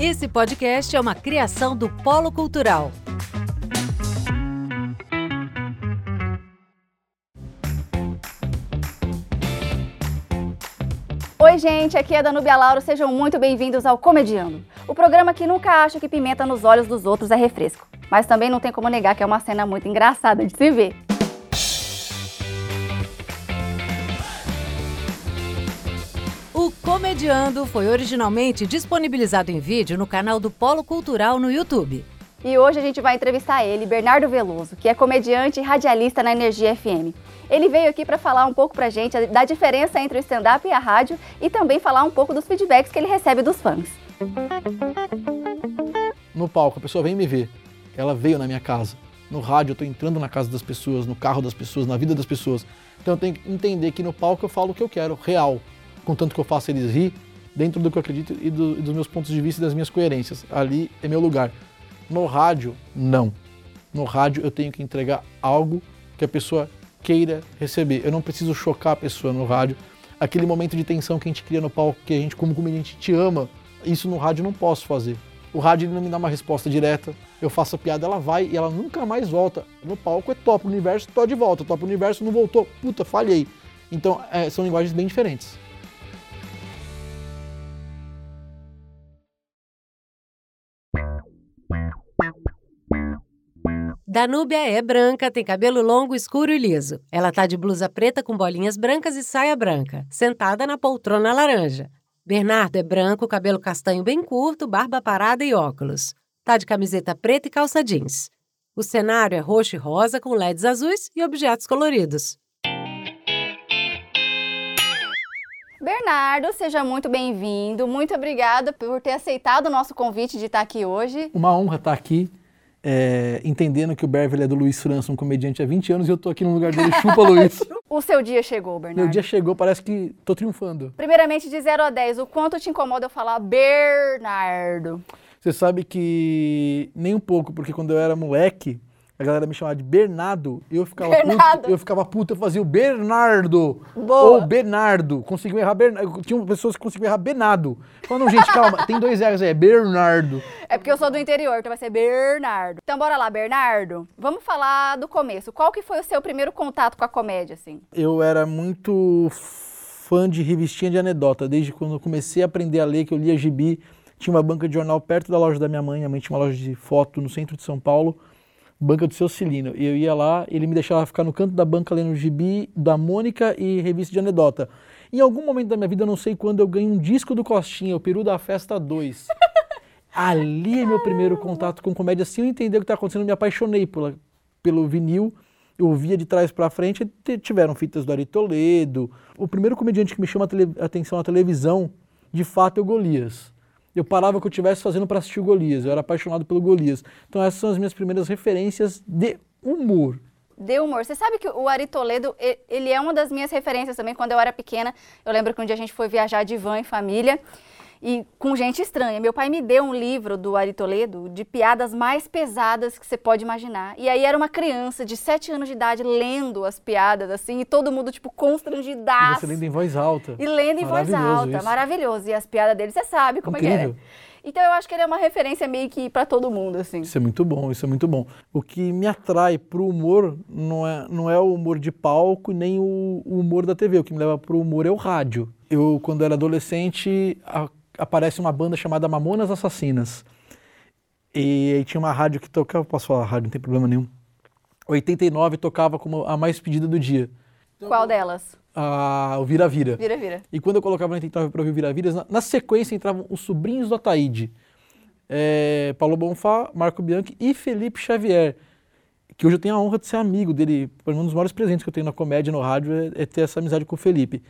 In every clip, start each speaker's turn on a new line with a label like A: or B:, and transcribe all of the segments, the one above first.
A: Esse podcast é uma criação do Polo Cultural.
B: Oi, gente, aqui é Danúbia Lauro, sejam muito bem-vindos ao Comediando, o programa que nunca acha que pimenta nos olhos dos outros é refresco, mas também não tem como negar que é uma cena muito engraçada de se ver.
A: Comediando foi originalmente disponibilizado em vídeo no canal do Polo Cultural no YouTube.
B: E hoje a gente vai entrevistar ele, Bernardo Veloso, que é comediante e radialista na Energia FM. Ele veio aqui para falar um pouco pra gente da diferença entre o stand-up e a rádio e também falar um pouco dos feedbacks que ele recebe dos fãs.
C: No palco, a pessoa vem me ver. Ela veio na minha casa. No rádio, eu estou entrando na casa das pessoas, no carro das pessoas, na vida das pessoas. Então eu tenho que entender que no palco eu falo o que eu quero, real contanto que eu faça eles rir, dentro do que eu acredito e, do, e dos meus pontos de vista e das minhas coerências. Ali é meu lugar. No rádio, não. No rádio eu tenho que entregar algo que a pessoa queira receber. Eu não preciso chocar a pessoa no rádio. Aquele momento de tensão que a gente cria no palco, que a gente, como comediante, te ama, isso no rádio não posso fazer. O rádio não me dá uma resposta direta. Eu faço a piada, ela vai e ela nunca mais volta. No palco é top, o universo tô de volta, top, o universo não voltou. Puta, falhei. Então, é, são linguagens bem diferentes.
A: Danúbia é branca, tem cabelo longo, escuro e liso. Ela tá de blusa preta com bolinhas brancas e saia branca, sentada na poltrona laranja. Bernardo é branco, cabelo castanho bem curto, barba parada e óculos. Tá de camiseta preta e calça jeans. O cenário é roxo e rosa com LEDs azuis e objetos coloridos.
B: Bernardo, seja muito bem-vindo. Muito obrigada por ter aceitado o nosso convite de estar aqui hoje.
C: Uma honra estar aqui é, entendendo que o Beverly é do Luiz França, um comediante há 20 anos, e eu tô aqui no lugar dele, chupa Luiz.
B: o seu dia chegou, Bernardo?
C: Meu dia chegou, parece que tô triunfando.
B: Primeiramente, de 0 a 10, o quanto te incomoda eu falar Bernardo?
C: Você sabe que nem um pouco, porque quando eu era moleque, a galera me chamava de Bernardo, eu ficava
B: Bernardo.
C: puto, eu ficava puto, eu fazia o Bernardo,
B: Boa.
C: ou Bernardo, conseguiu errar Bernardo, tinha pessoas que conseguiam errar Benado. Falando, gente, calma, tem dois R's aí, é Bernardo.
B: É porque eu sou do interior, então vai ser Bernardo. Então bora lá, Bernardo, vamos falar do começo. Qual que foi o seu primeiro contato com a comédia, assim?
C: Eu era muito fã de revistinha de anedota, desde quando eu comecei a aprender a ler, que eu lia gibi, tinha uma banca de jornal perto da loja da minha mãe, a mãe tinha uma loja de foto no centro de São Paulo, banca do seu Cilino. E eu ia lá, ele me deixava ficar no canto da banca lendo gibi da Mônica e revista de anedota. Em algum momento da minha vida, eu não sei quando, eu ganhei um disco do Costinha, o Peru da Festa 2. Ali é meu primeiro contato com comédia. Assim eu entender o que está acontecendo, eu me apaixonei pela, pelo vinil. Eu via de trás para frente, tiveram fitas do Ari Toledo. O primeiro comediante que me chama a atenção na televisão, de fato, é o Golias eu parava que eu estivesse fazendo para assistir o Golias. Eu era apaixonado pelo Golias. Então essas são as minhas primeiras referências de humor.
B: De humor. Você sabe que o Ari Toledo, ele é uma das minhas referências também. Quando eu era pequena, eu lembro que um dia a gente foi viajar de van em família e com gente estranha. Meu pai me deu um livro do Ari Toledo de piadas mais pesadas que você pode imaginar. E aí era uma criança de 7 anos de idade lendo as piadas, assim, e todo mundo, tipo, constrangidaço.
C: E você lendo em voz alta.
B: E lendo em voz alta, isso. maravilhoso. E as piadas dele, você sabe como Incrível. é que era. Então eu acho que ele é uma referência meio que para todo mundo, assim.
C: Isso é muito bom, isso é muito bom. O que me atrai pro humor não é, não é o humor de palco nem o, o humor da TV. O que me leva pro humor é o rádio. Eu, quando era adolescente, a aparece uma banda chamada Mamonas Assassinas. E aí tinha uma rádio que tocava, posso falar rádio, não tem problema nenhum. 89 tocava como a mais pedida do dia.
B: Qual delas?
C: Ah, o Vira Vira.
B: Vira Vira.
C: E quando eu colocava 89 para ouvir o Vira Vira, na, na, sequência entravam os sobrinhos do Ataíde. É, Paulo Bonfá, Marco Bianchi e Felipe Xavier. Que hoje eu tenho a honra de ser amigo dele. Um dos maiores presentes que eu tenho na comédia, no rádio, é, é ter essa amizade com o Felipe.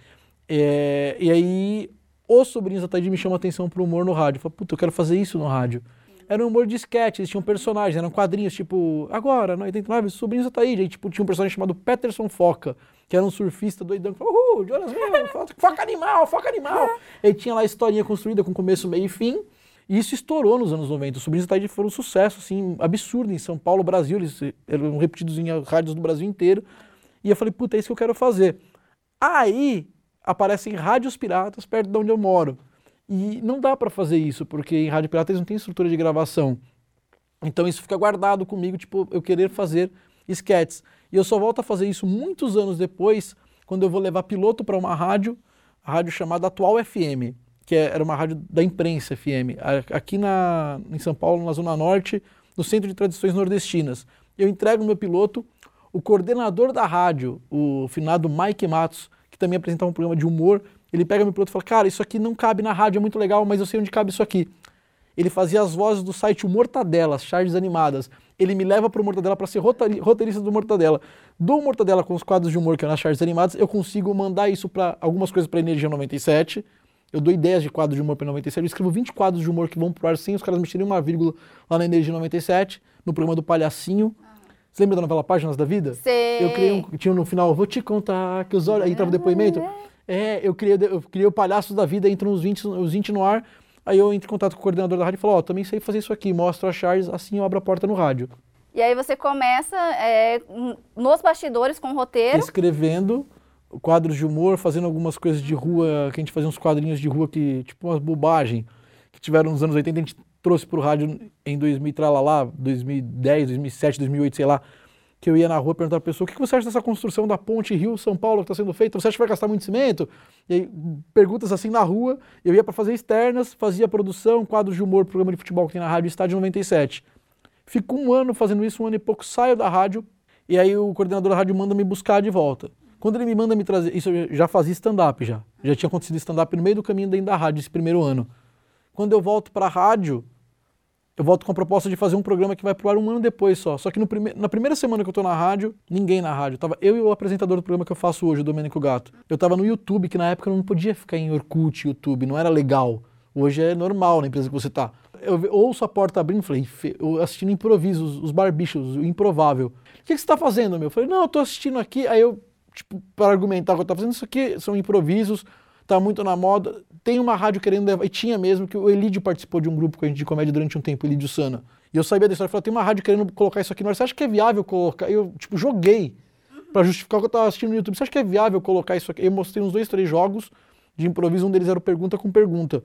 C: É, e aí os sobrinhos da Taidi me chamam a atenção pro humor no rádio. Eu falo, puta, eu quero fazer isso no rádio. Era um humor de sketch, eles tinham personagens, eram quadrinhos, tipo, agora, no 89, os sobrinhos da Taíde. Aí, tipo, tinha um personagem chamado Peterson Foca, que era um surfista doidão, que falava, uhul, Jonas, foca animal, foca animal. Aí tinha lá a historinha construída com começo, meio e fim. E isso estourou nos anos 90. Os sobrinhos da Taíde foram um sucesso, assim, absurdo em São Paulo, Brasil. Eles eram repetidos em rádios do Brasil inteiro. E eu falei, puta, é isso que eu quero fazer. Aí, aparecem rádios piratas perto de onde eu moro. E não dá para fazer isso, porque em rádio pirata eles não têm estrutura de gravação. Então isso fica guardado comigo, tipo, eu querer fazer sketches. E eu só volto a fazer isso muitos anos depois, quando eu vou levar piloto para uma rádio, a rádio chamada Atual FM, que é, era uma rádio da imprensa FM, aqui na, em São Paulo, na Zona Norte, no Centro de Tradições Nordestinas. Eu entrego meu piloto, o coordenador da rádio, o finado Mike Matos, que também apresentava um programa de humor, ele pega meu piloto e fala, cara, isso aqui não cabe na rádio, é muito legal, mas eu sei onde cabe isso aqui. Ele fazia as vozes do site O Mortadela, as charges animadas. Ele me leva para o Mortadela para ser roteirista do Mortadela. Do Mortadela com os quadros de humor que é nas charges animadas, eu consigo mandar isso para algumas coisas para Energia 97. Eu dou ideias de quadros de humor para 97. Eu escrevo 20 quadros de humor que vão pro ar sem os caras mexerem uma vírgula lá na Energia 97, no programa do Palhacinho. Você lembra da novela Páginas da Vida?
B: Sei.
C: Eu criei um, tinha no final, vou te contar que os olhos. Aí tava o depoimento. É, eu criei, eu criei o Palhaços da Vida, entram os 20, os 20 no ar. Aí eu entro em contato com o coordenador da rádio e falo, ó, oh, também sei fazer isso aqui, mostro a Charles, assim eu abro a porta no rádio.
B: E aí você começa é, nos bastidores com o roteiro.
C: Escrevendo quadros de humor, fazendo algumas coisas de rua, que a gente fazia uns quadrinhos de rua que, tipo umas bobagem, que tiveram nos anos 80, a gente trouxe pro rádio em 2000, lá, 2010, 2007, 2008, sei lá que eu ia na rua perguntar para a pessoa o que você acha dessa construção da ponte Rio-São Paulo que está sendo feita? Você acha que vai gastar muito cimento? E aí, perguntas assim na rua, eu ia para fazer externas, fazia produção, quadros de humor, programa de futebol que tem na rádio Estádio 97. Fico um ano fazendo isso, um ano e pouco, saio da rádio, e aí o coordenador da rádio manda me buscar de volta. Quando ele me manda me trazer, isso eu já fazia stand-up já, já tinha acontecido stand-up no meio do caminho dentro da rádio, esse primeiro ano. Quando eu volto para a rádio, eu volto com a proposta de fazer um programa que vai pro ar um ano depois só. Só que prime na primeira semana que eu tô na rádio, ninguém na rádio. Tava eu e o apresentador do programa que eu faço hoje, o Domênico Gato. Eu tava no YouTube, que na época eu não podia ficar em Orkut, YouTube, não era legal. Hoje é normal na empresa que você tá. Eu ouço a porta abrindo e falei, eu assistindo improviso, os, os barbichos, o improvável. O que, que você tá fazendo, meu? Eu falei, não, eu tô assistindo aqui. Aí eu, tipo, para argumentar que eu tava fazendo, isso aqui são improvisos tá muito na moda. Tem uma rádio querendo levar, e tinha mesmo, que o Elidio participou de um grupo com a gente de comédia durante um tempo, Elidio Sana. E eu sabia da história, falei, tem uma rádio querendo colocar isso aqui no ar, você acha que é viável colocar? Eu, tipo, joguei para justificar o que eu tava assistindo no YouTube. Você acha que é viável colocar isso aqui? Eu mostrei uns dois, três jogos de improviso, um deles era pergunta com pergunta.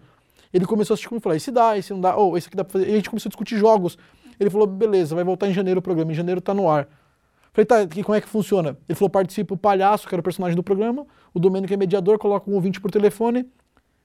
C: Ele começou a assistir comigo e falou, esse dá, esse não dá, ou oh, esse aqui dá pra fazer. E a gente começou a discutir jogos. Ele falou, beleza, vai voltar em janeiro o programa, em janeiro tá no ar. Falei, tá, e como é que funciona? Ele falou, participa o palhaço, que era o personagem do programa, o Domênico é mediador, coloca um ouvinte por telefone,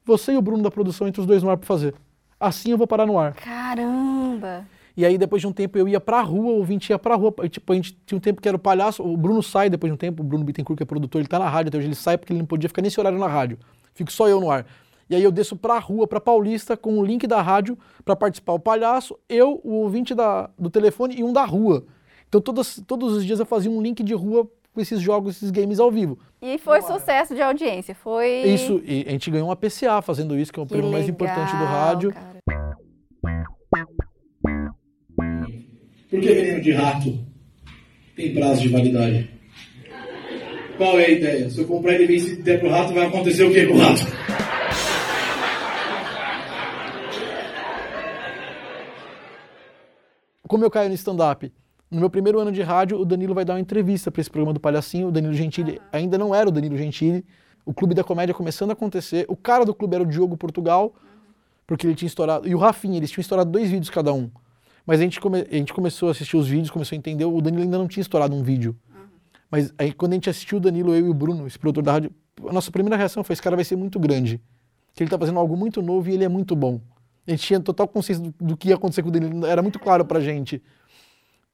C: você e o Bruno da produção entre os dois no ar para fazer. Assim eu vou parar no ar.
B: Caramba!
C: E aí, depois de um tempo, eu ia pra rua, o ouvinte ia pra rua. Tipo, a gente tinha um tempo que era o palhaço. O Bruno sai depois de um tempo, o Bruno Bittencourt, que é produtor, ele tá na rádio até hoje, ele sai porque ele não podia ficar nesse horário na rádio. Fico só eu no ar. E aí eu desço pra rua, pra Paulista, com o link da rádio para participar o palhaço, eu, o ouvinte da, do telefone e um da rua. Então todos, todos os dias eu fazia um link de rua com esses jogos, esses games ao vivo.
B: E foi sucesso de audiência, foi...
C: Isso, e a gente ganhou uma PCA fazendo isso, que é o que prêmio mais importante do rádio. Cara.
D: Por que veneno de rato tem prazo de validade? Qual é a ideia? Se eu comprar ele bem se der pro rato, vai acontecer o que com o rato?
C: Como eu caio no stand-up? No meu primeiro ano de rádio, o Danilo vai dar uma entrevista para esse programa do Palhacinho. O Danilo Gentili ainda não era o Danilo Gentili. O Clube da Comédia começando a acontecer. O cara do clube era o Diogo Portugal, porque ele tinha estourado. E o Rafinha, eles tinham estourado dois vídeos cada um. Mas a gente, come... a gente começou a assistir os vídeos, começou a entender. O Danilo ainda não tinha estourado um vídeo. Mas aí quando a gente assistiu o Danilo, eu e o Bruno, esse produtor da rádio, a nossa primeira reação foi: esse cara vai ser muito grande. Que ele tá fazendo algo muito novo e ele é muito bom. A gente tinha total consciência do, do que ia acontecer com o Danilo, era muito claro pra gente.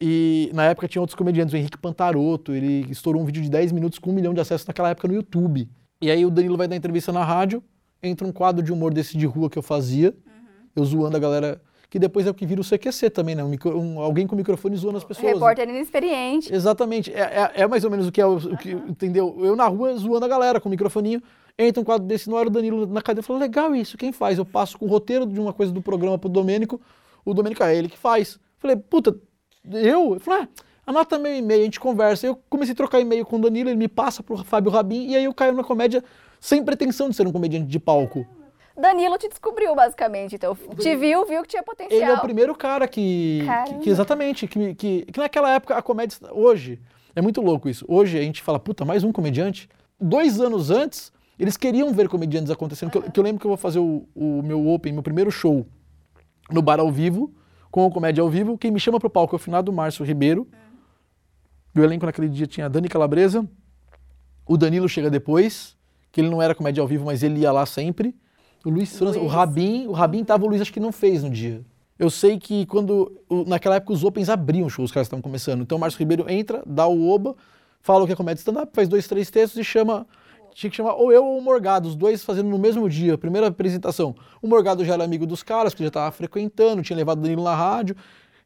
C: E na época tinha outros comediantes, o Henrique Pantaroto, ele estourou um vídeo de 10 minutos com um milhão de acessos naquela época no YouTube. E aí o Danilo vai dar entrevista na rádio, entra um quadro de humor desse de rua que eu fazia, uhum. eu zoando a galera, que depois é o que vira o CQC também, né? Um, micro, um, alguém com microfone zoando as pessoas.
B: Repórter inexperiente.
C: Exatamente. É, é, é, mais ou menos o que é o, o que, uhum. entendeu? Eu na rua zoando a galera com o microfoninho, entra um quadro desse, não era o Danilo na cadeira, falou, legal isso, quem faz? Eu passo com o roteiro de uma coisa do programa pro Domênico, o Domênico é ele que faz. Falei, puta, eu, eu falei, ah, anota meu e-mail, a gente conversa. Eu comecei a trocar e-mail com o Danilo, ele me passa pro Fábio Rabin, e aí eu caio na comédia sem pretensão de ser um comediante de palco.
B: Danilo te descobriu, basicamente, então. Te viu, viu que tinha potencial.
C: Ele é o primeiro cara que. que, que, exatamente, que, que, que naquela época a comédia. Hoje, é muito louco isso. Hoje a gente fala, puta, mais um comediante. Dois anos antes, Eles queriam ver comediantes acontecendo. Que, eu, que eu lembro que eu vou fazer o, o meu Open, meu primeiro show no bar ao vivo, com o Comédia ao vivo. Quem me chama pro palco é o finado Márcio Ribeiro. Do elenco naquele dia tinha a Dani Calabresa, o Danilo chega depois, que ele não era comédia ao vivo, mas ele ia lá sempre. O Luiz França, o Rabin, o Rabin tava, o Luiz acho que não fez no dia. Eu sei que quando, o- naquela época os Opens abriam shows, os caras estavam começando. Então o Márcio Ribeiro entra, dá o oba, fala o que é comédia stand-up, faz dois, três textos e chama, tinha que chamar ou eu ou o Morgado, os dois fazendo no mesmo dia, primeira apresentação. O Morgado já era amigo dos caras, que já tava frequentando, tinha levado o Danilo na rádio.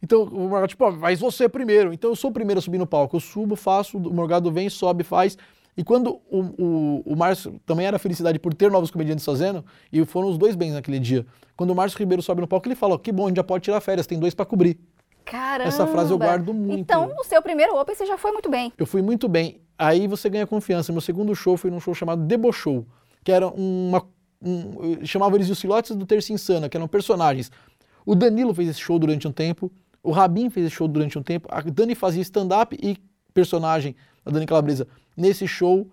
C: Então o Morgado, tipo, mas você primeiro. Então eu sou o primeiro a subir no palco. Eu subo, faço, o Morgado vem, sobe, faz. E quando o, o, o Márcio também era felicidade por ter novos comediantes fazendo, e foram os dois bens naquele dia. Quando o Márcio Ribeiro sobe no palco, ele fala: ó, que bom, a gente já pode tirar férias, tem dois pra cobrir.
B: Caramba!
C: Essa frase eu guardo muito.
B: Então, no seu primeiro Open, você já foi muito bem.
C: Eu fui muito bem. Aí você ganha confiança. Meu segundo show foi num show chamado Debochou, que era uma. Um, chamava eles de os filotes do Terça Insana, que eram personagens. O Danilo fez esse show durante um tempo, o Rabin fez esse show durante um tempo, a Dani fazia stand-up e personagem, a Dani Calabresa, nesse show.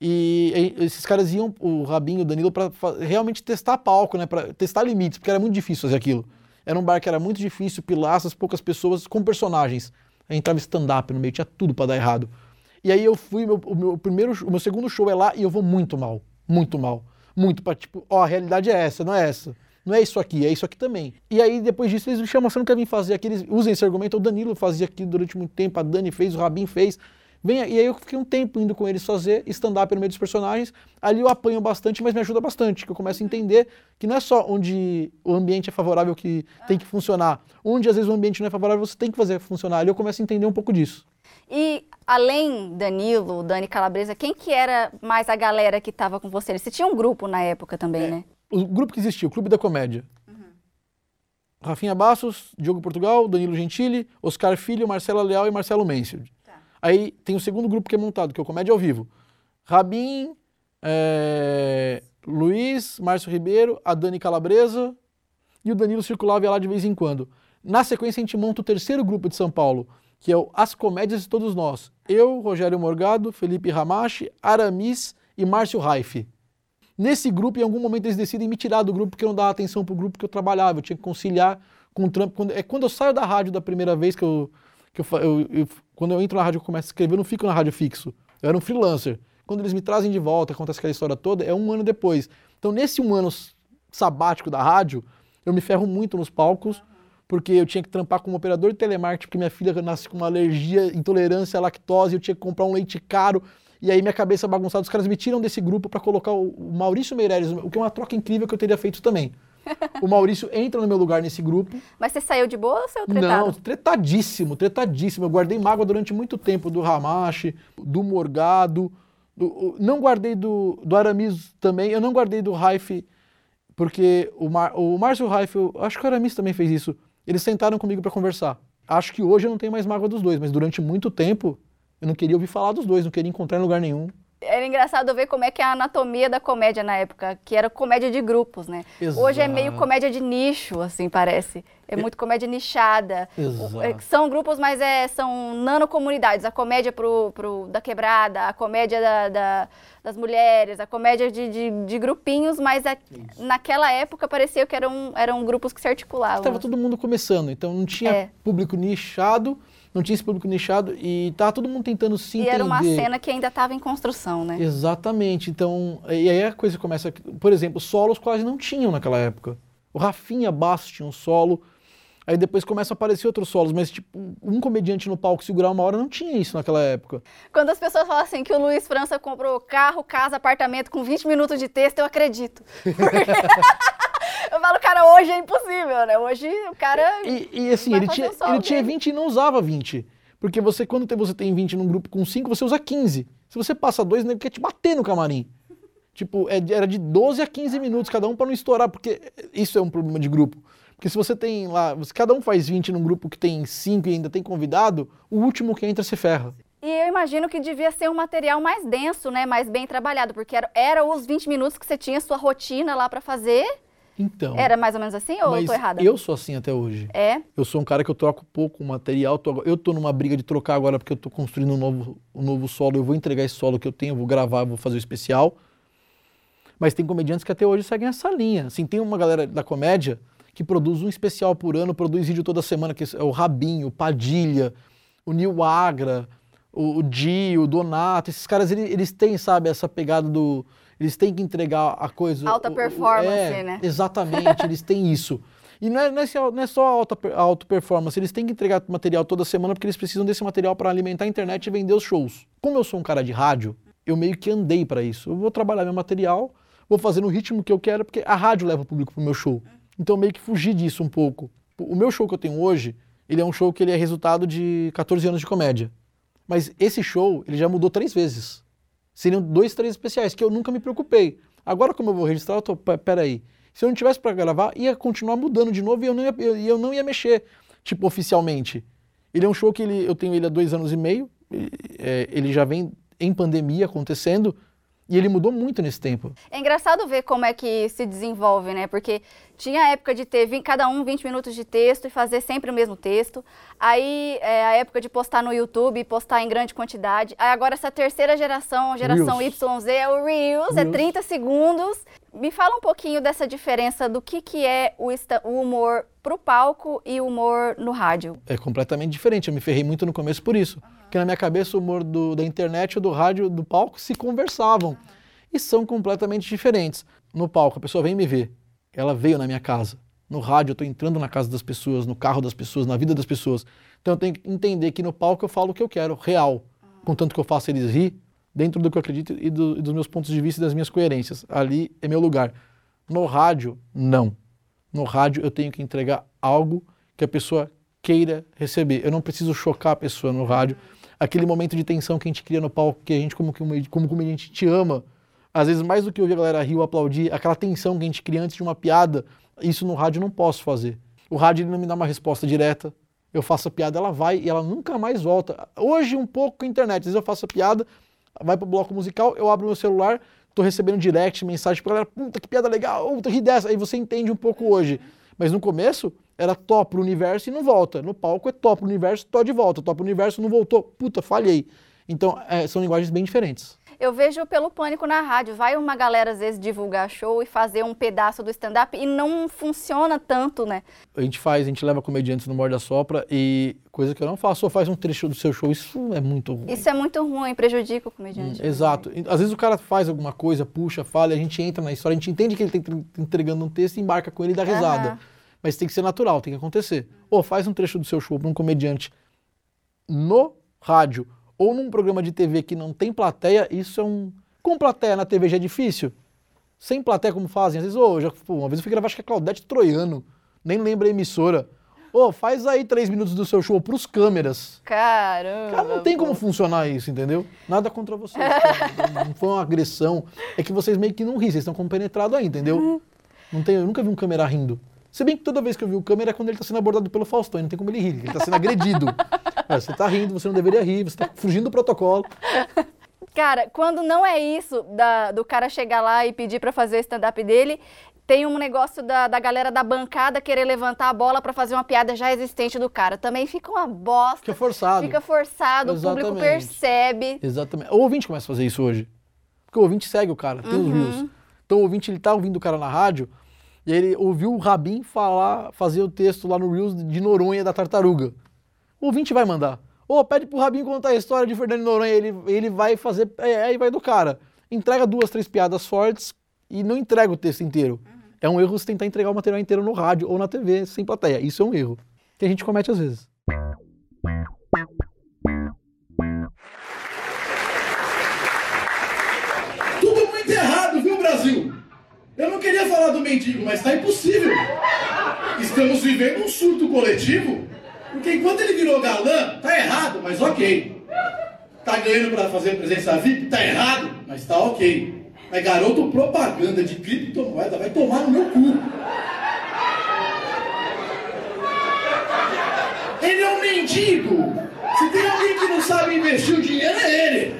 C: E, e esses caras iam, o Rabin e o Danilo, para realmente testar palco, né? Para testar limites, porque era muito difícil fazer aquilo. Era um bar que era muito difícil, pilastras, poucas pessoas, com personagens. Aí entrava stand-up no meio, tinha tudo para dar errado. E aí eu fui, meu, o meu primeiro, o meu segundo show é lá e eu vou muito mal, muito mal. Muito para tipo, ó, a realidade é essa, não é essa. Não é isso aqui, é isso aqui também. E aí depois disso eles me chamam, você não quer vir fazer aqui, eles usam esse argumento, o Danilo fazia aqui durante muito tempo, a Dani fez, o Rabin fez. Vem, e aí eu fiquei um tempo indo com eles fazer stand-up no meio dos personagens. Ali eu apanho bastante, mas me ajuda bastante, que eu começo a entender que não é só onde o ambiente é favorável que tem que funcionar. Onde às vezes o ambiente não é favorável, você tem que fazer funcionar. Ali eu começo a entender um pouco disso.
B: E além Danilo, Dani Calabresa, quem que era mais a galera que estava com você? Você tinha um grupo na época também,
C: É.
B: né?
C: O grupo que existia, o Clube da Comédia. Rafinha Bassos, Diogo Portugal, Danilo Gentili, Oscar Filho, Marcela Leal e Marcelo Mansfield. Aí tem o segundo grupo que é montado, que é o Comédia ao Vivo. Rabin, eh, Luiz, Márcio Ribeiro, a Dani Calabresa e o Danilo circulava lá de vez em quando. Na sequência, a gente monta o terceiro grupo de São Paulo, que é As Comédias de Todos Nós. Eu, Rogério Morgado, Felipe Ramache, Aramis e Márcio Raife. Nesse grupo, em algum momento, eles decidem me tirar do grupo porque eu não dava atenção pro grupo que eu trabalhava. Eu tinha que conciliar com o trampo. É quando eu saio da rádio da primeira vez que eu. Que eu, eu- eu- quando eu entro na rádio e começo a escrever, eu não fico na rádio fixo. Eu era um freelancer. Quando eles me trazem de volta, acontece aquela história toda, é um ano depois. Então, nesse um ano sabático da rádio, eu me ferro muito nos palcos, porque eu tinha que trampar como operador de telemarketing, porque minha filha nasce com uma alergia, intolerância à lactose, eu tinha que comprar um leite caro, e aí minha cabeça bagunçada, os caras me tiram desse grupo para colocar o, Maurício Meirelles, o que é uma troca incrível que eu teria feito também. O Maurício entra no meu lugar nesse grupo.
B: Mas você saiu de boa ou saiu tretado?
C: Não, tretadíssimo, tretadíssimo. Eu guardei mágoa durante muito tempo do Ramache, do Morgado. do- não guardei do, do Aramis também. Eu não guardei do Raif, porque o, Mar, o Márcio Raif, acho que o Aramis também fez isso. Eles sentaram comigo para conversar. Acho que hoje eu não tenho mais mágoa dos dois, mas durante muito tempo eu não queria ouvir falar dos dois, não queria encontrar em lugar nenhum.
B: Era engraçado ver como é que é a anatomia da comédia na época, que era comédia de grupos, né? Hoje é meio
C: Exato.
B: comédia de nicho, assim, parece. É muito comédia nichada.
C: Exato.
B: É, São grupos, mas é, são nanocomunidades. A comédia pro, pro, da quebrada, a comédia da- da- das mulheres, a comédia de, de, de grupinhos, mas a- naquela época parecia que eram, eram grupos que se articulavam.
C: Estava todo mundo começando, então não tinha
B: É.
C: público nichado, não tinha esse público nichado e tava todo mundo tentando se
B: e
C: entender.
B: era uma cena que ainda estava em construção, né?
C: Exatamente. Então, e aí a coisa começa. Por exemplo, solos quase não tinham naquela época. O Rafinha Bastos tinha um solo. Aí depois começa a aparecer outros solos, mas tipo, um comediante no palco segurar uma hora não tinha isso naquela época.
B: Quando as pessoas falam assim que o Luiz França comprou carro, casa, apartamento com 20 minutos de texto, eu acredito. Porque eu falo, cara, hoje é impossível, né? Hoje o cara.
C: E, e, assim, ele tinha, ele tinha
B: dele.
C: 20 e não usava 20. Porque você, quando tem- você tem 20 num grupo com 5, você usa 15. Se você passa dois, ele quer te bater no camarim. Tipo, é era de 12 a 15 minutos cada um para não estourar, porque isso é um problema de grupo. Porque se você tem lá, se cada um faz 20 num grupo que tem 5 e ainda tem convidado, o último que entra se ferra.
B: E eu imagino que devia ser um material mais denso, né? Mais bem trabalhado, porque era, era os 20 minutos que você tinha sua rotina lá pra fazer.
C: Então,
B: Era mais ou menos assim ou eu tô errada?
C: eu sou assim até hoje.
B: É.
C: Eu sou um cara que eu troco pouco material. tô- eu tô numa briga de trocar agora porque eu tô construindo um novo, um novo solo. Eu vou entregar esse solo que eu tenho, eu vou gravar, vou fazer o especial. Mas tem comediantes que até hoje seguem essa linha. Assim, tem uma galera da comédia que produz um especial por ano, produz vídeo toda semana, que é o Rabinho, o Padilha, o Nil Agra, o, o Di, o Donato, esses caras, eles, eles têm, sabe, essa pegada do... Eles têm que entregar a coisa...
B: Alta
C: o- o-
B: performance,
C: é,
B: né?
C: Exatamente, eles têm isso. E não é, não é só- não é só alta, alta performance, eles têm que entregar material toda semana porque eles precisam desse material para alimentar a internet e vender os shows. Como eu sou um cara de rádio, eu meio que andei para isso. Eu vou trabalhar meu material, vou fazer no ritmo que eu quero, porque a rádio leva o público pro meu show. Então eu meio que fugi disso um pouco. O meu show que eu tenho hoje, ele é um show que ele é resultado de 14 anos de comédia. Mas esse show, ele já mudou três vezes. Seriam dois, três especiais, que eu nunca me preocupei. Agora, como eu vou registrar, eu tô, "Pé- peraí. Se eu não tivesse para gravar, ia continuar mudando de novo e eu não ia, eu, eu não ia mexer, tipo, oficialmente. Ele é um show que ele, eu tenho ele há dois anos e meio, é, ele já vem em pandemia acontecendo, e ele mudou muito nesse tempo.
B: É engraçado ver como é que se desenvolve, né? Porque tinha a época de ter cada um 20 minutos de texto e fazer sempre o mesmo texto. Aí é, a época de postar no YouTube, postar em grande quantidade. Aí agora essa terceira geração, geração
C: Reels.
B: YZ, é o Reels, é
C: Reels.
B: 30 segundos. Me fala um pouquinho dessa diferença do que, que é o, o humor pro palco e o humor no rádio.
C: é completamente diferente. Eu me ferrei muito no começo por isso. Porque na minha cabeça o humor do- da internet, do rádio, do palco se conversavam. E são completamente diferentes. No palco, a pessoa vem me ver. Ela veio na minha casa. No rádio, eu estou entrando na casa das pessoas, no carro das pessoas, na vida das pessoas. Então eu tenho que entender que no palco eu falo o que eu quero, real. Contanto que eu faça eles rir, dentro do que eu acredito e, do- e dos meus pontos de vista e das minhas coerências. Ali é meu lugar. No rádio, não. No rádio eu tenho que entregar algo que a pessoa queira receber. Eu não preciso chocar a pessoa no rádio. Aquele momento de tensão que a gente cria no palco, que a gente, como, como, comediante, te ama. Às vezes, mais do que ouvir a galera rir ou aplaudir, aquela tensão que a gente cria antes de uma piada, isso no rádio eu não posso fazer. O rádio ele não me dá uma resposta direta. Eu faço a piada, ela vai e ela nunca mais volta. Hoje, um pouco com a internet. Às vezes eu faço a piada, vai pro bloco musical, eu abro meu celular, tô recebendo direct, mensagem pra galera, puta que piada legal, puta ri dessa. Aí você entende um pouco hoje. Mas no começo, era top pro universo e não volta. No palco é top pro universo, tô de volta. Top pro universo, não voltou. Puta, falhei. Então, é, são linguagens bem diferentes.
B: Eu vejo pelo pânico na rádio. Vai uma galera, às vezes, divulgar show e fazer um pedaço do stand-up e não funciona tanto, né?
C: A gente faz, a gente leva comediantes no Morde a Sopra e coisa que eu não faço, só faz um trecho do seu show. Isso é muito ruim.
B: Isso é muito ruim, prejudica o comediante.
C: Exato. E, Às vezes o cara faz alguma coisa, puxa, fala, e a gente entra na história, a gente entende que ele está entregando um texto e embarca com ele e dá risada.
B: Aham.
C: Mas tem que ser natural, tem que acontecer. Ou faz um trecho do seu show para um comediante no rádio ou num programa de TV que não tem plateia, isso é um. Com plateia na TV já é difícil. Sem plateia, como fazem? Às vezes, ô, já, pô, uma vez eu fui gravar, acho que é Claudete Troiano, nem lembro a emissora. Ô, faz aí três minutos do seu show pros câmeras.
B: Caramba.
C: Cara, não tem como funcionar isso, entendeu? Nada contra vocês. Não- não foi uma agressão. É que vocês meio que não riem, vocês estão compenetrados aí, entendeu? Não tem, eu nunca vi um câmera rindo. Se bem que toda vez que eu vi o câmera é quando ele está sendo abordado pelo Faustão, não tem como ele rir, ele está sendo agredido. É, você está rindo, você não deveria rir, você está fugindo do protocolo.
B: Cara, quando não é isso, da- do cara chegar lá e pedir pra fazer o stand-up dele, tem um negócio da, da galera da bancada querer levantar a bola pra fazer uma piada já existente do cara. Também fica uma bosta.
C: Fica forçado.
B: Fica forçado, o público
C: Exatamente.
B: percebe.
C: Exatamente. O ouvinte começa a fazer isso hoje. Porque o ouvinte segue o cara, tem os reels. Então o ouvinte ele tá ouvindo o cara na rádio e aí ele ouviu o Rabin falar, fazer o texto lá no Reels de Noronha da tartaruga. O ouvinte vai mandar. Ô, pede pro Rabin contar a história de Fernando Noronha, ele, ele vai fazer, é, aí vai do cara. Entrega duas, três piadas fortes e não entrega o texto inteiro. É um erro você tentar entregar o material inteiro no rádio ou na TV sem plateia. Isso é um erro. Que a gente comete às vezes.
D: Tudo muito errado, viu, Brasil? Eu não queria falar do mendigo, mas tá impossível. Estamos vivendo um surto coletivo, porque enquanto ele virou galã, tá errado, mas ok. Tá ganhando pra fazer presença VIP, tá errado, mas tá ok. Mas garoto propaganda de criptomoeda vai tomar no meu cu. Ele é um mendigo. Se tem alguém que não sabe investir o dinheiro, é ele.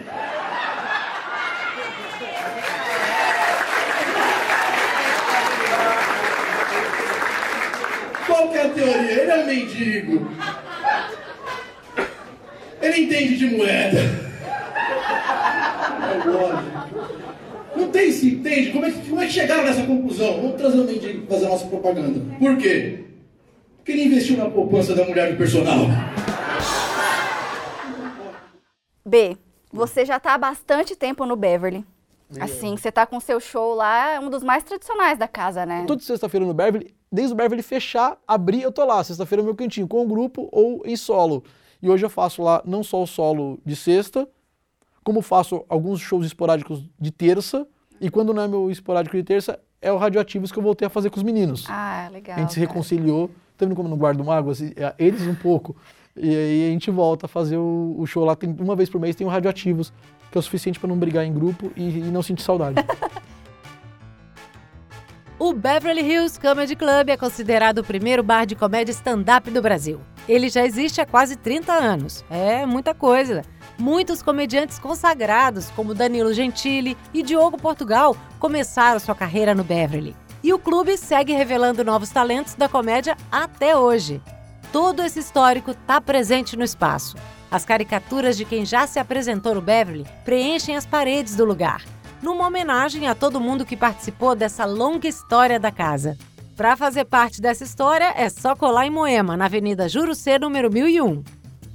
D: Qual que é a teoria? Ele é um mendigo. Ele entende de moeda. É. Não perguntei se entende como é, que, como é que chegaram nessa conclusão. Vamos trazer o mendigo para fazer a nossa propaganda. Por quê? Porque ele investiu na poupança da mulher do personal.
B: B, você já está há bastante tempo no Beverly. Assim, você está com seu show lá, é um dos mais tradicionais da casa, né?
C: Toda sexta-feira no Beverly, desde o Beverly fechar, abrir, eu tô lá. Sexta-feira é meu cantinho, com o grupo ou em solo. E hoje eu faço lá não só o solo de sexta, como faço alguns shows esporádicos de terça. E quando não é meu esporádico de terça, é o Radioativos que eu voltei a fazer com os meninos.
B: Ah, legal.
C: A gente se
B: cara.
C: reconciliou, tá vendo como não guardo mágoa? Assim, é, eles um pouco. E aí a gente volta a fazer o, o show lá. Tem, uma vez por mês tem o Radioativos, que é o suficiente para não brigar em grupo e, e não sentir saudade.
A: O Beverly Hills Comedy Club é considerado o primeiro bar de comédia stand-up do Brasil. Ele já existe há quase 30 anos. É muita coisa. Muitos comediantes consagrados, como Danilo Gentili e Diogo Portugal, começaram sua carreira no Beverly. E o clube segue revelando novos talentos da comédia até hoje. Todo esse histórico está presente no espaço. As caricaturas de quem já se apresentou no Beverly preenchem as paredes do lugar, numa homenagem a todo mundo que participou dessa longa história da casa. Para fazer parte dessa história, é só colar em Moema, na Avenida Jurucê, número 1001.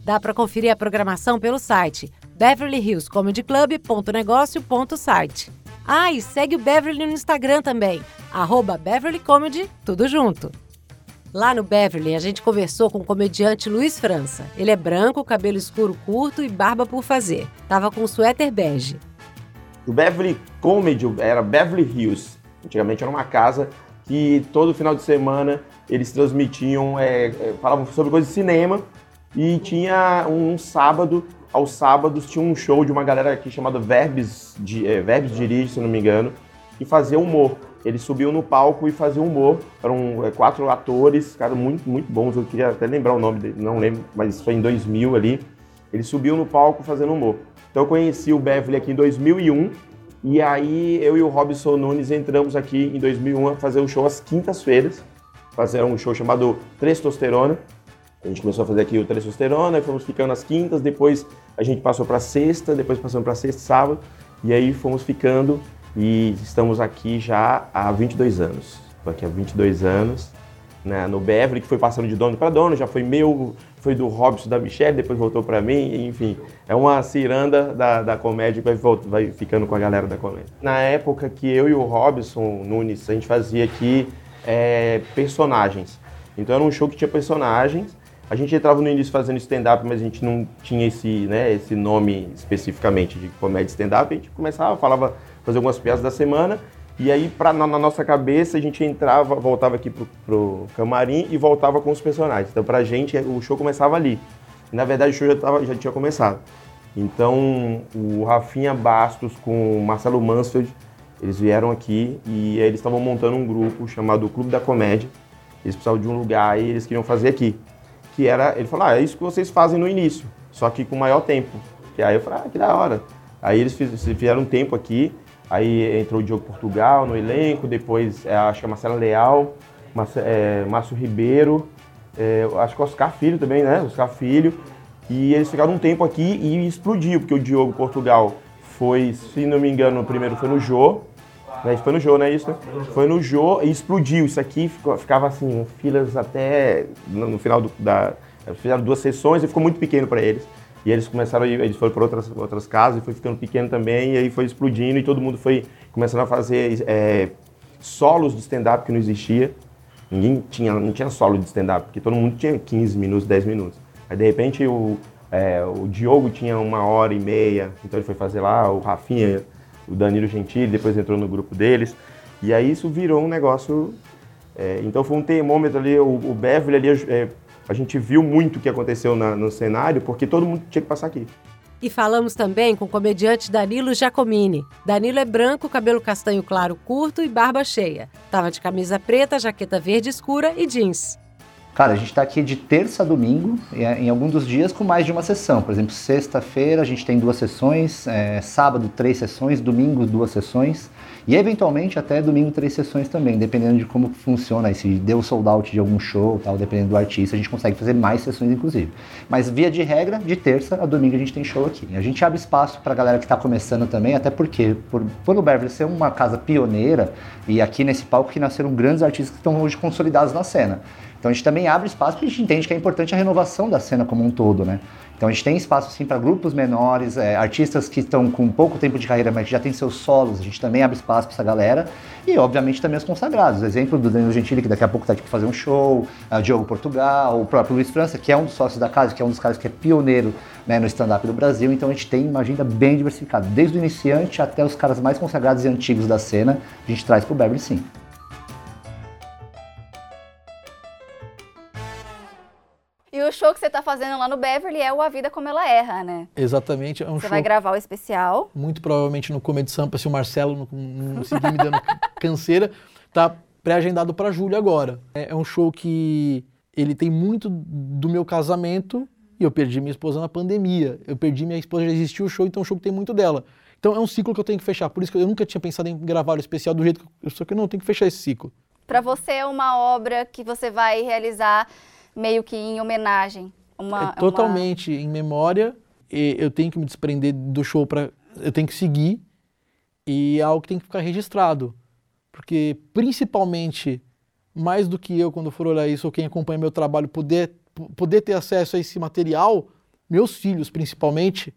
A: Dá para conferir a programação pelo site beverlyhillscomedyclub.negócio.site. Ah, e segue o Beverly no Instagram também, arroba tudo junto. Lá no Beverly, a gente conversou com o comediante Luiz França. Ele é branco, cabelo escuro curto e barba por fazer. Tava com suéter bege.
E: O Beverly Comedy era Beverly Hills. Antigamente era uma casa que todo final de semana eles transmitiam, é, é, falavam sobre coisas de cinema e tinha um, sábado, aos sábados tinha um show de uma galera aqui chamada Verbes, de, é, Verbes Dirige, se não me engano, que fazia humor. Eles subiam no palco e faziam humor. Eram é, quatro atores, cara, muito, muito bons. Eu queria até lembrar o nome dele, não lembro, mas foi em 2000 ali. Eles subiam no palco fazendo humor. Então eu conheci o Beverly aqui em 2001 e aí eu e o Robson Nunes entramos aqui em 2001 a fazer um show às quintas-feiras. Fazer um show chamado Testosterona. A gente começou a fazer aqui o Testosterona, fomos ficando às quintas, depois a gente passou para sexta, depois passamos para sexta, sábado, e aí fomos ficando e estamos aqui já há 22 anos. Estou aqui há 22 anos, né, no Beverly, que foi passando de dono para dono, já foi meu, foi do Robson, da Michelle, depois voltou para mim, enfim. É uma ciranda da, da comédia que vai, vai ficando com a galera da comédia. Na época que eu e o Robson Nunes, a gente fazia aqui é, personagens. Então era um show que tinha personagens, a gente entrava no início fazendo stand-up, mas a gente não tinha esse, né, esse nome especificamente de comédia stand-up. A gente começava, falava, fazer algumas piadas da semana. E aí, pra, na, na, nossa cabeça, a gente entrava, voltava aqui pro, pro camarim e voltava com os personagens. Então, pra gente, o show começava ali. Na verdade, o show já, tava, já tinha começado. Então, o Rafinha Bastos com o Marcelo Mansfield, eles vieram aqui e eles estavam montando um grupo chamado Clube da Comédia. Eles precisavam de um lugar e eles queriam fazer aqui que era, ele falou, ah, é isso que vocês fazem no início, só que com maior tempo. E aí eu falei, ah, que da hora. Aí eles fizeram um tempo aqui, aí entrou o Diogo Portugal no elenco, depois é, acho que a Marcela Leal, Marce, é, Márcio Ribeiro, é, acho que o Oscar Filho também, né? Oscar Filho. E eles ficaram um tempo aqui e explodiu, porque o Diogo Portugal foi, se não me engano, o primeiro foi no Jô, né? Foi no Jô, não é isso? Né? Foi no Jô e explodiu. Isso aqui ficou, ficava assim, filas até no, no final do, da. Fizeram duas sessões e ficou muito pequeno para eles. E eles começaram, eles foram para outras, outras casas e foi ficando pequeno também, e aí foi explodindo e todo mundo foi começando a fazer é, solos de stand-up que não existia. Ninguém tinha, não tinha solo de stand-up, porque todo mundo tinha 15 minutos, 10 minutos. Aí de repente o, é, o Diogo tinha uma hora e meia, então ele foi fazer lá, o Rafinha o Danilo Gentili, depois entrou no grupo deles. E aí isso virou um negócio. É, então foi um termômetro ali, o, o Beverly ali, é, a gente viu muito o que aconteceu na, no cenário, porque todo mundo tinha que passar aqui.
A: E falamos também com o comediante Danilo Giacomini. Danilo é branco, cabelo castanho claro curto e barba cheia. Tava de camisa preta, jaqueta verde escura e jeans.
F: Cara, a gente está aqui de terça a domingo, é, em algum dos dias com mais de uma sessão. Por exemplo, sexta-feira a gente tem duas sessões, é, sábado três sessões, domingo duas sessões. E eventualmente até domingo três sessões também, dependendo de como funciona, se deu sold out de algum show, tal, dependendo do artista, a gente consegue fazer mais sessões inclusive. Mas via de regra, de terça a domingo a gente tem show aqui. A gente abre espaço para a galera que está começando também, até porque por, por o Beverly ser uma casa pioneira e aqui nesse palco que nasceram grandes artistas que estão hoje consolidados na cena. Então a gente também abre espaço porque a gente entende que é importante a renovação da cena como um todo, né? Então a gente tem espaço assim para grupos menores, é, artistas que estão com pouco tempo de carreira, mas que já tem seus solos, a gente também abre espaço para essa galera. E obviamente também os consagrados. Exemplo do Danilo Gentili, que daqui a pouco está aqui para fazer um show, o Diogo Portugal, o próprio Luiz França, que é um dos sócios da casa, que é um dos caras que é pioneiro né, no stand-up do Brasil. Então a gente tem uma agenda bem diversificada, desde o iniciante até os caras mais consagrados e antigos da cena, a gente traz para o Beverly sim.
B: E o show que você está fazendo lá no Beverly é o A Vida Como Ela Erra, né?
C: Exatamente, é um
B: Você
C: show
B: vai gravar o especial.
C: muito provavelmente no Comedy Sampa, se o Marcelo não, não seguir me dando canseira, tá pré-agendado para julho agora. É, é um show que ele tem muito do meu casamento e eu perdi minha esposa na pandemia. Eu perdi minha esposa, já existiu o show, então o show tem muito dela. Então é um ciclo que eu tenho que fechar. Por isso que eu nunca tinha pensado em gravar o especial do jeito que eu só que não, eu tenho que fechar esse ciclo.
B: Para você é uma obra que você vai realizar meio que em homenagem. Uma,
C: é totalmente em memória. E eu tenho que me desprender do show para eu tenho que seguir e é algo que tem que ficar registrado, porque principalmente mais do que eu quando for olhar isso ou quem acompanha meu trabalho poder poder ter acesso a esse material, meus filhos principalmente,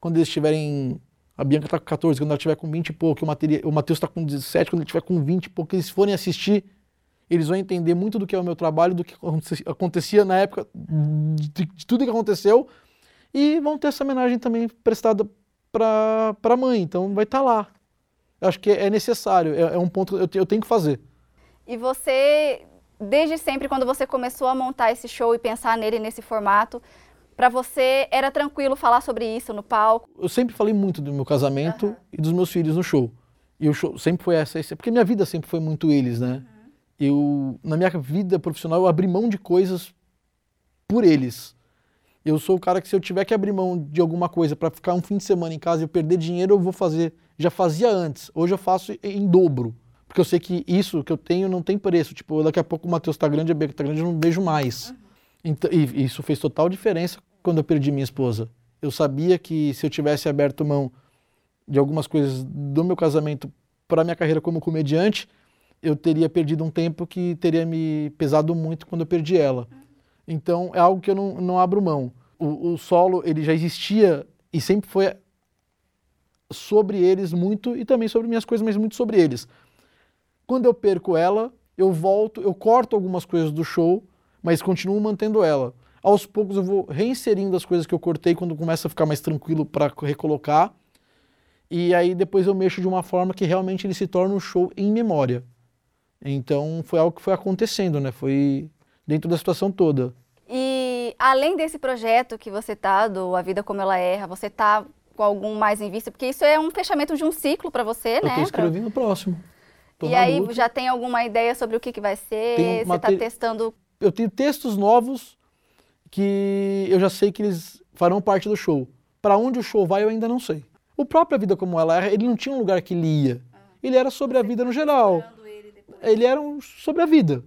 C: quando eles estiverem a Bianca está com 14, quando ela estiver com 20 e pouco, o Matheus está com 17, quando ele estiver com 20 e pouco, eles forem assistir eles vão entender muito do que é o meu trabalho, do que acontecia na época, de, de tudo que aconteceu, e vão ter essa homenagem também prestada para a mãe. Então vai estar tá lá. Eu acho que é necessário, é, é um ponto que eu, eu tenho que fazer.
B: E você, desde sempre, quando você começou a montar esse show e pensar nele nesse formato, para você era tranquilo falar sobre isso no palco?
C: Eu sempre falei muito do meu casamento uhum. e dos meus filhos no show. E o show sempre foi essa, porque minha vida sempre foi muito eles, né? Eu na minha vida profissional eu abri mão de coisas por eles. Eu sou o cara que se eu tiver que abrir mão de alguma coisa para ficar um fim de semana em casa e eu perder dinheiro, eu vou fazer. Já fazia antes, hoje eu faço em dobro. Porque eu sei que isso que eu tenho não tem preço. Tipo, daqui a pouco o Matheus tá grande, a Beca tá grande, eu não vejo mais. Uhum. Então, e isso fez total diferença quando eu perdi minha esposa. Eu sabia que se eu tivesse aberto mão de algumas coisas do meu casamento para minha carreira como comediante, eu teria perdido um tempo que teria me pesado muito quando eu perdi ela. Então é algo que eu não, não abro mão. O, o solo ele já existia e sempre foi sobre eles muito e também sobre minhas coisas, mas muito sobre eles. Quando eu perco ela, eu volto, eu corto algumas coisas do show, mas continuo mantendo ela. Aos poucos eu vou reinserindo as coisas que eu cortei quando começa a ficar mais tranquilo para recolocar. E aí depois eu mexo de uma forma que realmente ele se torna um show em memória. Então foi algo que foi acontecendo, né? Foi dentro da situação toda.
B: E além desse projeto que você tá, do A Vida Como Ela Erra, você tá com algum mais em vista? Porque isso é um fechamento de um ciclo para você,
C: Eu
B: né?
C: Eu escrevendo o próximo.
B: Tô e aí, luta. já tem alguma ideia sobre o que, que vai ser? Você está testando...
C: Eu tenho textos novos que eu já sei que eles farão parte do show. Para onde o show vai, eu ainda não sei. O próprio A Vida Como Ela Erra, ele não tinha um lugar que ele ia. Ele era sobre a vida no geral ele era um, sobre a vida.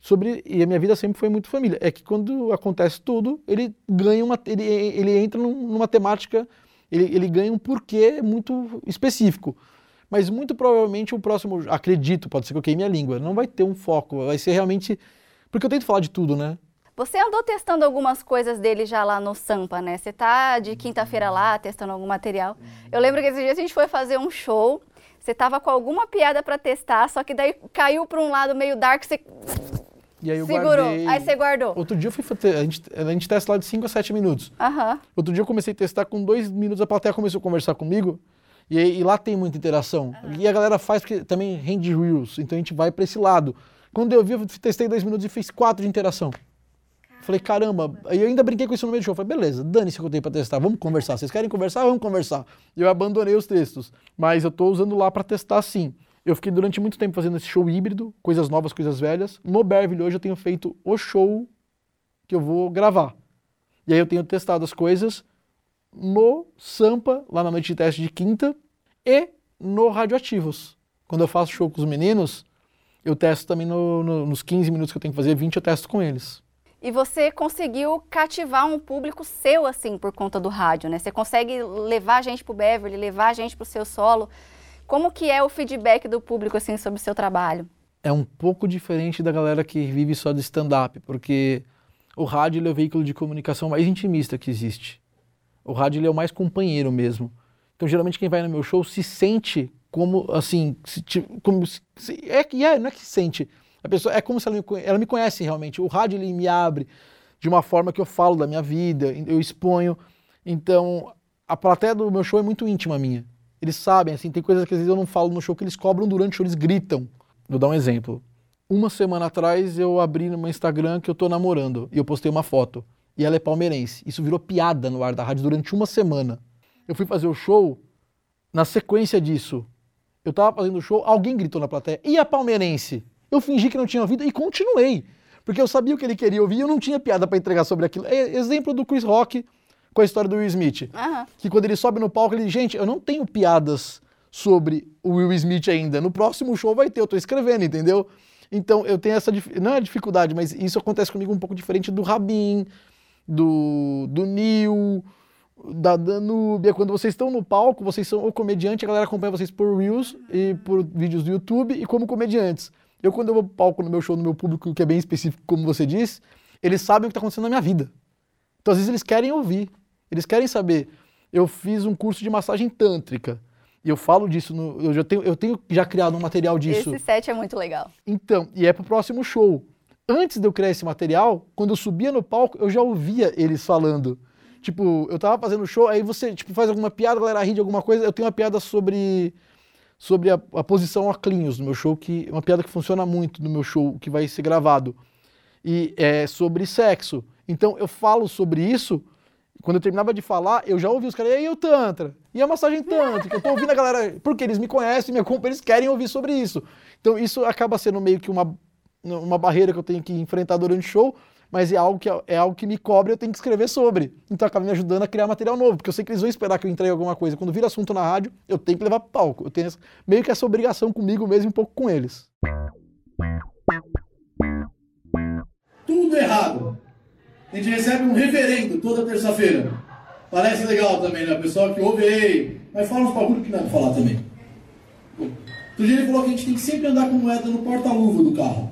C: Sobre, e a minha vida sempre foi muito família. É que quando acontece tudo, ele ganha uma. Ele, ele entra numa temática, ele, ele ganha um porquê muito específico. Mas muito provavelmente o próximo, acredito, pode ser que eu queime a língua, não vai ter um foco, vai ser realmente. Porque eu tento falar de tudo, né?
B: Você andou testando algumas coisas dele já lá no Sampa, né? Você tá de quinta-feira lá testando algum material. Eu lembro que esse dia a gente foi fazer um show você tava com alguma piada para testar, só que daí caiu para um lado meio dark, você
C: e aí eu
B: Segurou,
C: guardei...
B: aí você guardou.
C: Outro dia eu fui a gente, a gente testa lá de 5 a 7 minutos.
B: Uhum.
C: Outro dia eu comecei a testar com dois minutos, a plateia começou a conversar comigo. E, e lá tem muita interação. Uhum. E a galera faz porque também rende reels, então a gente vai para esse lado. Quando eu vi, eu testei dois minutos e fiz quatro de interação. Falei, caramba, aí eu ainda brinquei com isso no meio do show. Falei, beleza, dane-se que eu tenho pra testar, vamos conversar. Vocês querem conversar? Vamos conversar. E eu abandonei os textos. Mas eu tô usando lá para testar sim. Eu fiquei durante muito tempo fazendo esse show híbrido, coisas novas, coisas velhas. No Beverly hoje eu tenho feito o show que eu vou gravar. E aí eu tenho testado as coisas no Sampa, lá na noite de teste de quinta, e no Radioativos, Quando eu faço show com os meninos, eu testo também no, no, nos 15 minutos que eu tenho que fazer, 20 eu testo com eles.
B: E você conseguiu cativar um público seu, assim, por conta do rádio, né? Você consegue levar a gente pro Beverly, levar a gente pro seu solo. Como que é o feedback do público, assim, sobre o seu trabalho?
C: É um pouco diferente da galera que vive só de stand-up, porque o rádio é o veículo de comunicação mais intimista que existe. O rádio é o mais companheiro mesmo. Então, geralmente, quem vai no meu show se sente como, assim, se, como se, é é, não é que se sente, pessoa é como se ela me, ela me conhece realmente. O rádio ele me abre de uma forma que eu falo da minha vida, eu exponho. Então, a plateia do meu show é muito íntima minha. Eles sabem, assim, tem coisas que às vezes eu não falo no show que eles cobram durante o show, eles gritam. Vou dar um exemplo. Uma semana atrás eu abri no meu Instagram que eu tô namorando e eu postei uma foto. E ela é palmeirense. Isso virou piada no ar da rádio durante uma semana. Eu fui fazer o show, na sequência disso, eu tava fazendo o show, alguém gritou na plateia. E a palmeirense? Eu fingi que não tinha ouvido e continuei. Porque eu sabia o que ele queria ouvir e eu não tinha piada para entregar sobre aquilo. É exemplo do Chris Rock com a história do Will Smith.
B: Uhum.
C: Que quando ele sobe no palco, ele diz, gente, eu não tenho piadas sobre o Will Smith ainda. No próximo show vai ter, eu tô escrevendo, entendeu? Então eu tenho essa, não é dificuldade, mas isso acontece comigo um pouco diferente do Rabin, do, do Neil, da Danúbia. Quando vocês estão no palco, vocês são o comediante, a galera acompanha vocês por Reels e por vídeos do YouTube e como comediantes. Eu, quando eu vou pro palco no meu show, no meu público, que é bem específico, como você disse, eles sabem o que está acontecendo na minha vida. Então, às vezes, eles querem ouvir. Eles querem saber. Eu fiz um curso de massagem tântrica. E eu falo disso, no, eu, já tenho, eu tenho já criado um material disso.
B: Esse set é muito legal.
C: Então, e é pro próximo show. Antes de eu criar esse material, quando eu subia no palco, eu já ouvia eles falando. Tipo, eu tava fazendo show, aí você tipo, faz alguma piada, a galera ri de alguma coisa. Eu tenho uma piada sobre sobre a, a posição Oclinhos no meu show, que é uma piada que funciona muito no meu show, que vai ser gravado. E é sobre sexo. Então eu falo sobre isso, quando eu terminava de falar, eu já ouvi os caras, e aí o Tantra? E a massagem Tântrica? Eu tô ouvindo a galera, porque eles me conhecem, me acompanham, eles querem ouvir sobre isso. Então isso acaba sendo meio que uma, uma barreira que eu tenho que enfrentar durante o show, mas é algo que, é algo que me cobre eu tenho que escrever sobre. Então acaba me ajudando a criar material novo, porque eu sei que eles vão esperar que eu entregue alguma coisa. Quando vira assunto na rádio, eu tenho que levar pro palco. Eu tenho essa, meio que essa obrigação comigo mesmo e um pouco com eles.
D: Tudo errado. A gente recebe um referendo toda terça-feira. Parece legal também, né? O pessoal que ouve aí. Mas fala uns bagulho que não é pra falar também. Outro dia ele falou que a gente tem que sempre andar com moeda no porta-luva do carro.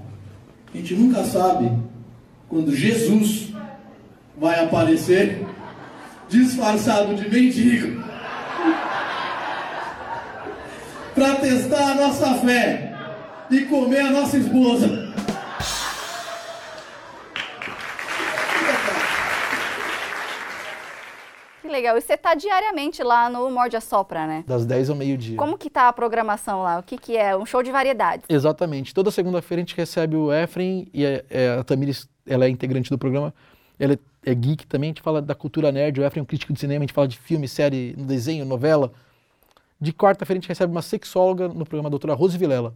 D: A gente nunca sabe quando Jesus vai aparecer disfarçado de mendigo para testar a nossa fé e comer a nossa esposa.
B: Que legal. E você está diariamente lá no Morde a Sopra, né?
C: Das 10 ao meio-dia.
B: Como que tá a programação lá? O que que é? Um show de variedades?
C: Exatamente. Toda segunda-feira a gente recebe o Efren e a, é, a Tamires, ela é integrante do programa. Ela é, é geek também, a gente fala da cultura nerd. O Efren é um crítico de cinema, a gente fala de filme, série, desenho, novela. De quarta-feira a gente recebe uma sexóloga no programa, a doutora Rose Vilela.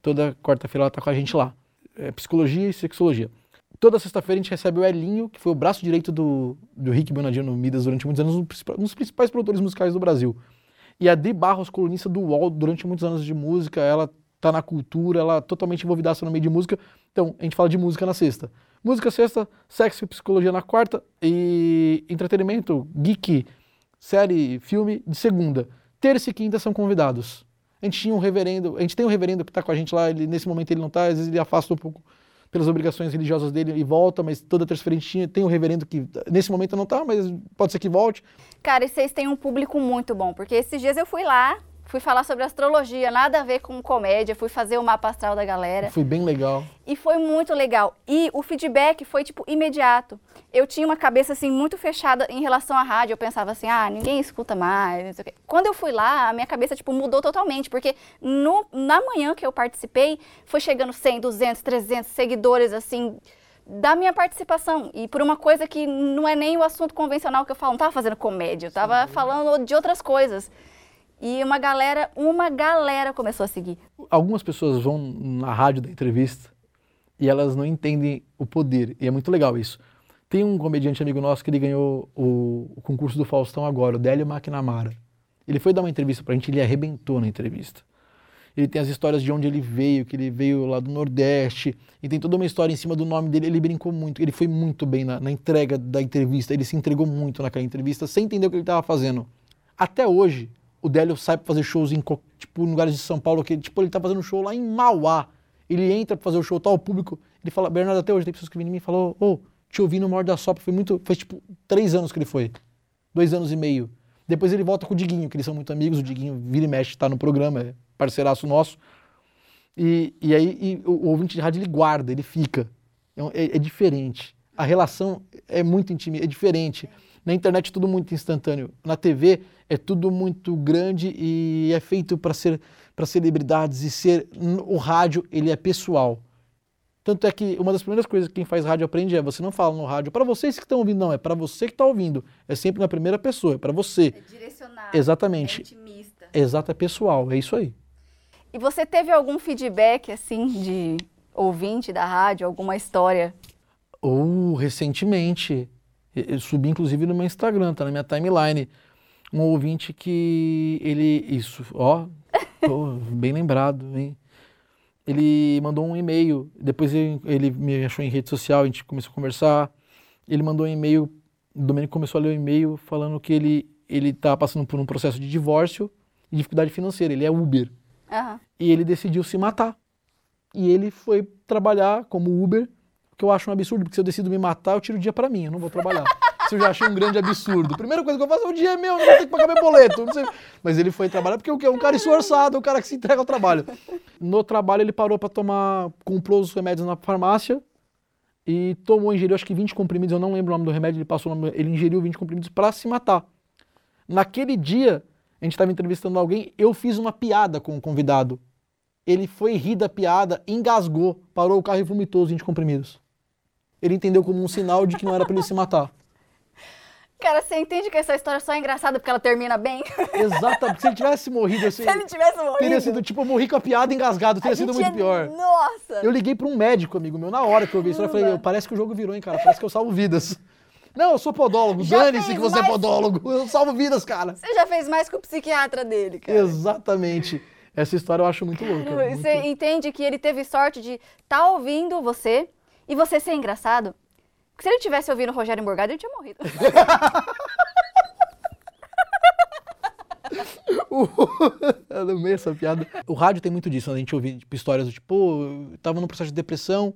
C: Toda quarta-feira ela está com a gente lá. É psicologia e sexologia. Toda sexta-feira a gente recebe o Elinho, que foi o braço direito do, do Rick Bonadinho no Midas durante muitos anos, um dos principais produtores musicais do Brasil. E a Dri Barros, colunista do UOL durante muitos anos de música, ela tá na cultura, ela é totalmente envolvida no meio de música. Então, a gente fala de música na sexta. Música sexta, sexo e psicologia na quarta e entretenimento, geek, série, filme de segunda. Terça e quinta são convidados. A gente tinha um reverendo, a gente tem um reverendo que está com a gente lá, ele, nesse momento ele não está, às vezes ele afasta um pouco pelas obrigações religiosas dele e volta, mas toda terça-feira tem um reverendo que nesse momento não está, mas pode ser que volte.
B: Cara, e vocês têm um público muito bom, porque esses dias eu fui lá, fui falar sobre astrologia, nada a ver com comédia, fui fazer o mapa astral da galera.
C: Foi bem legal.
B: E foi muito legal. E o feedback foi, tipo, imediato. Eu tinha uma cabeça, assim, muito fechada em relação à rádio. Eu pensava assim, ah, ninguém escuta mais. Quando eu fui lá, a minha cabeça, tipo, mudou totalmente. Porque no, na manhã que eu participei, foi chegando 100, 200, 300 seguidores, assim, da minha participação. E por uma coisa que não é nem o assunto convencional que eu falo. Não tava fazendo comédia, eu tava Sim. falando de outras coisas. E uma galera, uma galera começou a seguir.
C: Algumas pessoas vão na rádio da entrevista e elas não entendem o poder. E é muito legal isso. Tem um comediante amigo nosso que ele ganhou o, o concurso do Faustão agora, o Délio McNamara. Ele foi dar uma entrevista pra gente, ele arrebentou na entrevista. Ele tem as histórias de onde ele veio, que ele veio lá do Nordeste, e tem toda uma história em cima do nome dele. Ele brincou muito, ele foi muito bem na, na entrega da entrevista, ele se entregou muito naquela entrevista, sem entender o que ele estava fazendo. Até hoje, o Délio sai para fazer shows em tipo, lugares de São Paulo, que tipo, ele tá fazendo show lá em Mauá. Ele entra para fazer o show, tá o público, ele fala, Bernardo, até hoje tem pessoas que vêm em mim e falam, ô, oh, te ouvi no Morde da Sopra, foi muito, faz tipo três anos que ele foi, dois anos e meio. Depois ele volta com o Diguinho, que eles são muito amigos, o Diguinho vira e mexe, tá no programa, é parceiraço nosso. E, e aí e o, o ouvinte de rádio ele guarda, ele fica. É, é, é diferente. A relação é muito íntima, é diferente. Na internet é tudo muito instantâneo. Na TV é tudo muito grande e é feito para ser para celebridades e ser o rádio ele é pessoal. Tanto é que uma das primeiras coisas que quem faz rádio aprende é você não fala no rádio para vocês que estão ouvindo, não, é para você que está ouvindo. É sempre na primeira pessoa, é para você.
B: É direcionado.
C: Exatamente.
B: É intimista.
C: Exato, é pessoal, é isso aí.
B: E você teve algum feedback, assim, de ouvinte da rádio, alguma história?
C: Ou, oh, recentemente, eu subi inclusive no meu Instagram, tá na minha timeline, um ouvinte que ele, isso, ó, bem lembrado, hein? Ele mandou um e-mail, depois ele, ele, me achou em rede social, a gente começou a conversar, ele mandou um e-mail, o Domênico começou a ler o e-mail falando que ele ele está passando por um processo de divórcio e dificuldade financeira, ele é Uber.
B: Uhum.
C: E ele decidiu se matar. E ele foi trabalhar como Uber, que eu acho um absurdo, porque se eu decido me matar, eu tiro o dia para mim, eu não vou trabalhar. Isso eu já achei um grande absurdo. Primeira coisa que eu faço é o dia é meu, não vou ter que pagar meu boleto. Mas ele foi trabalhar porque é um cara esforçado, um cara que se entrega ao trabalho. No trabalho ele parou para tomar, comprou os remédios na farmácia e tomou, ingeriu acho que 20 comprimidos, eu não lembro o nome do remédio, ele passou, ele ingeriu 20 comprimidos para se matar. Naquele dia, a gente estava entrevistando alguém, eu fiz uma piada com o convidado. Ele foi rir da piada, engasgou, parou o carro e vomitou os 20 comprimidos. Ele entendeu como um sinal de que não era para ele se matar.
B: Cara, você entende que essa história só é engraçada porque ela termina bem?
C: Porque se ele tivesse morrido assim.
B: se ele tivesse morrido.
C: Teria sido tipo, eu morri com a piada engasgado, teria sido muito
B: é...
C: pior.
B: Nossa!
C: Eu liguei para um médico, amigo meu, na hora que eu vi isso, eu falei, parece que o jogo virou, hein, cara? Parece que eu salvo vidas. Não, eu sou podólogo. Dane-se que você mais... é podólogo. Eu salvo vidas, cara.
B: Você já fez mais que o psiquiatra dele, cara.
C: Exatamente. Essa história eu acho muito louca. Muito...
B: Você entende que ele teve sorte de estar tá ouvindo você e você ser engraçado? Porque se ele tivesse ouvindo o Rogério Morgado, ele tinha morrido.
C: eu amei essa piada. O rádio tem muito disso, né? a gente ouve tipo, histórias do tipo, pô, eu tava num processo de depressão,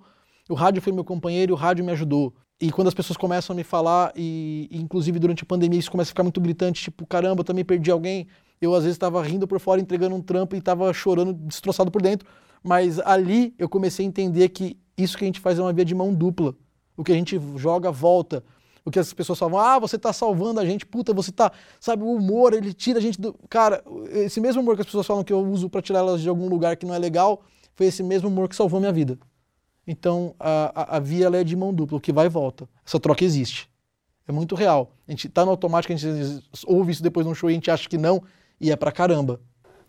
C: o rádio foi meu companheiro e o rádio me ajudou. E quando as pessoas começam a me falar, e, e, inclusive durante a pandemia isso começa a ficar muito gritante, tipo, caramba, eu também perdi alguém. Eu às vezes estava rindo por fora, entregando um trampo e estava chorando, destroçado por dentro. Mas ali eu comecei a entender que isso que a gente faz é uma via de mão dupla. O que a gente joga, volta. O que as pessoas falam, ah, você está salvando a gente, puta, você está, sabe, o humor, ele tira a gente do. Cara, esse mesmo humor que as pessoas falam que eu uso para tirar elas de algum lugar que não é legal, foi esse mesmo humor que salvou minha vida. Então a, a, a via é de mão dupla, o que vai e volta. Essa troca existe. É muito real. A gente tá no automático, a gente ouve isso depois num show e a gente acha que não, e é pra caramba.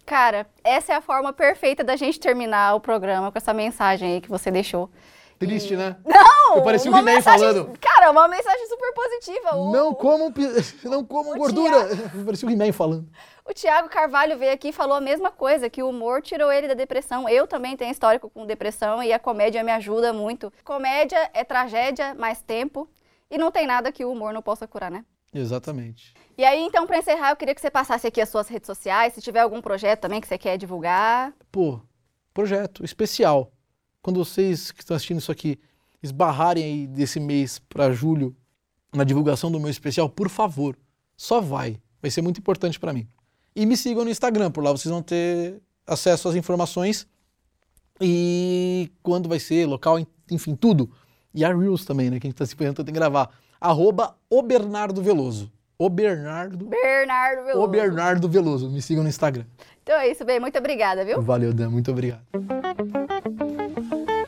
B: Cara, essa é a forma perfeita da gente terminar o programa com essa mensagem aí que você deixou.
C: Triste,
B: e...
C: né?
B: Não!
C: Eu parecia um He-Man falando.
B: Cara, uma mensagem super positiva.
C: O... Não comam, não comam gordura. Thiago... parecia um He-Man falando.
B: O Tiago Carvalho veio aqui e falou a mesma coisa, que o humor tirou ele da depressão. Eu também tenho histórico com depressão e a comédia me ajuda muito. Comédia é tragédia, mais tempo. E não tem nada que o humor não possa curar, né?
C: Exatamente.
B: E aí, então, para encerrar, eu queria que você passasse aqui as suas redes sociais, se tiver algum projeto também que você quer divulgar.
C: Pô, projeto especial. Quando vocês que estão assistindo isso aqui esbarrarem aí desse mês para julho na divulgação do meu especial, por favor, só vai. Vai ser muito importante para mim. E me sigam no Instagram, por lá vocês vão ter acesso às informações e quando vai ser, local, enfim, tudo. E a Reels também, né, que a gente está se perguntando em gravar. Arroba o Bernardo Veloso. O Bernardo.
B: Bernardo Veloso.
C: O Bernardo Veloso. Me sigam no Instagram.
B: Então é isso, bem. Muito obrigada, viu?
C: Valeu, Dan. Muito obrigado.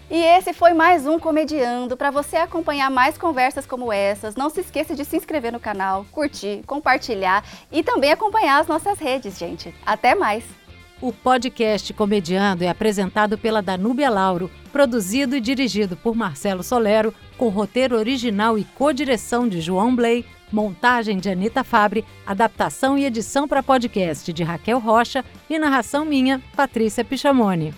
B: E esse foi mais um Comediando. Para você acompanhar mais conversas como essas, não se esqueça de se inscrever no canal, curtir, compartilhar e também acompanhar as nossas redes, gente. Até mais!
A: O podcast Comediando é apresentado pela Danúbia Lauro, produzido e dirigido por Marcelo Solero, com roteiro original e co-direção de João Blay, Montagem de Anita Fabre, adaptação e edição para podcast de Raquel Rocha e narração minha, Patrícia Pichamone.